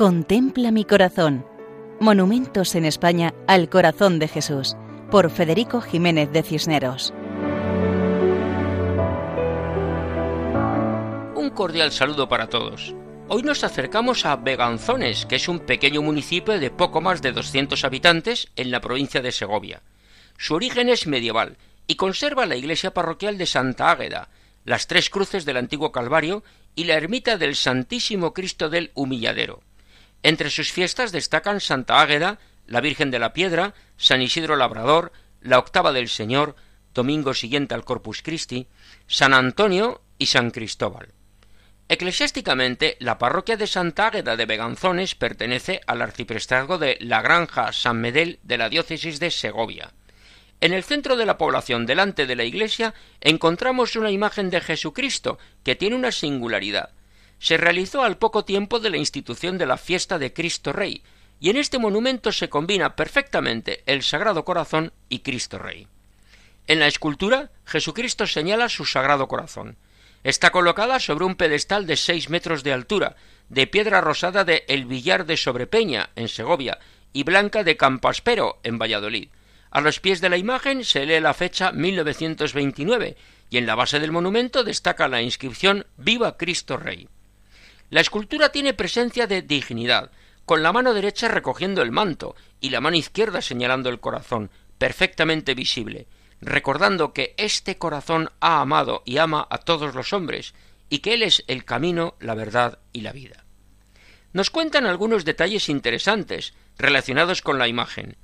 Contempla mi corazón. Monumentos en España al corazón de Jesús, por Federico Jiménez de Cisneros. Un cordial saludo para todos. Hoy nos acercamos a Beganzones, que es un pequeño municipio de poco más de 200 habitantes en la provincia de Segovia. Su origen es medieval y conserva la iglesia parroquial de Santa Águeda, las tres cruces del antiguo Calvario y la ermita del Santísimo Cristo del Humilladero. Entre sus fiestas destacan Santa Águeda, la Virgen de la Piedra, San Isidro Labrador, la Octava del Señor, domingo siguiente al Corpus Christi, San Antonio y San Cristóbal. Eclesiásticamente, la parroquia de Santa Águeda de Beganzones pertenece al arciprestazgo de La Granja San Medel de la diócesis de Segovia. En el centro de la población, delante de la iglesia, encontramos una imagen de Jesucristo que tiene una singularidad se realizó al poco tiempo de la institución de la fiesta de Cristo Rey, y en este monumento se combina perfectamente el Sagrado Corazón y Cristo Rey. En la escultura, Jesucristo señala su Sagrado Corazón. Está colocada sobre un pedestal de seis metros de altura, de piedra rosada de El Villar de Sobrepeña, en Segovia, y blanca de Campaspero, en Valladolid. A los pies de la imagen se lee la fecha 1929, y en la base del monumento destaca la inscripción Viva Cristo Rey. La escultura tiene presencia de dignidad, con la mano derecha recogiendo el manto y la mano izquierda señalando el corazón, perfectamente visible, recordando que este corazón ha amado y ama a todos los hombres, y que Él es el camino, la verdad y la vida. Nos cuentan algunos detalles interesantes relacionados con la imagen.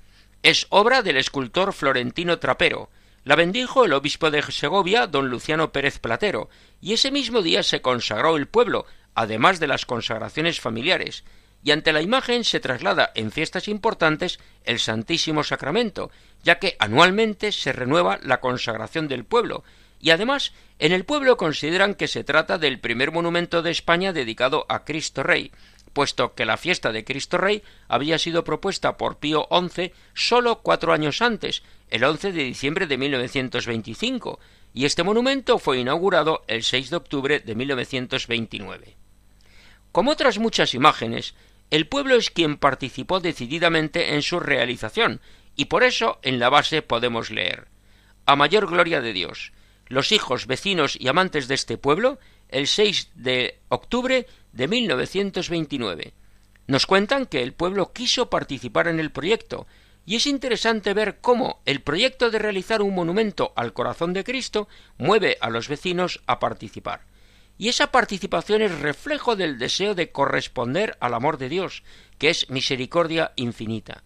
Es obra del escultor florentino Trapero, la bendijo el obispo de Segovia, don Luciano Pérez Platero, y ese mismo día se consagró el pueblo, además de las consagraciones familiares, y ante la imagen se traslada en fiestas importantes el Santísimo Sacramento, ya que anualmente se renueva la consagración del pueblo, y además en el pueblo consideran que se trata del primer monumento de España dedicado a Cristo Rey, puesto que la fiesta de Cristo Rey había sido propuesta por Pío XI solo cuatro años antes, el 11 de diciembre de 1925, y este monumento fue inaugurado el 6 de octubre de 1929. Como otras muchas imágenes, el pueblo es quien participó decididamente en su realización, y por eso en la base podemos leer A mayor gloria de Dios. Los hijos, vecinos y amantes de este pueblo, el 6 de octubre de 1929. Nos cuentan que el pueblo quiso participar en el proyecto, y es interesante ver cómo el proyecto de realizar un monumento al corazón de Cristo mueve a los vecinos a participar. Y esa participación es reflejo del deseo de corresponder al amor de Dios, que es misericordia infinita.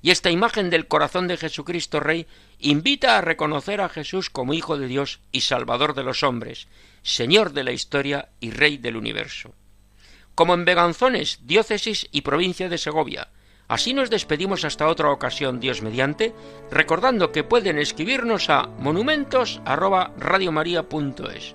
Y esta imagen del corazón de Jesucristo Rey invita a reconocer a Jesús como Hijo de Dios y Salvador de los hombres, Señor de la historia y Rey del universo. Como en Beganzones, diócesis y provincia de Segovia. Así nos despedimos hasta otra ocasión, Dios mediante, recordando que pueden escribirnos a monumentos@radiomaria.es.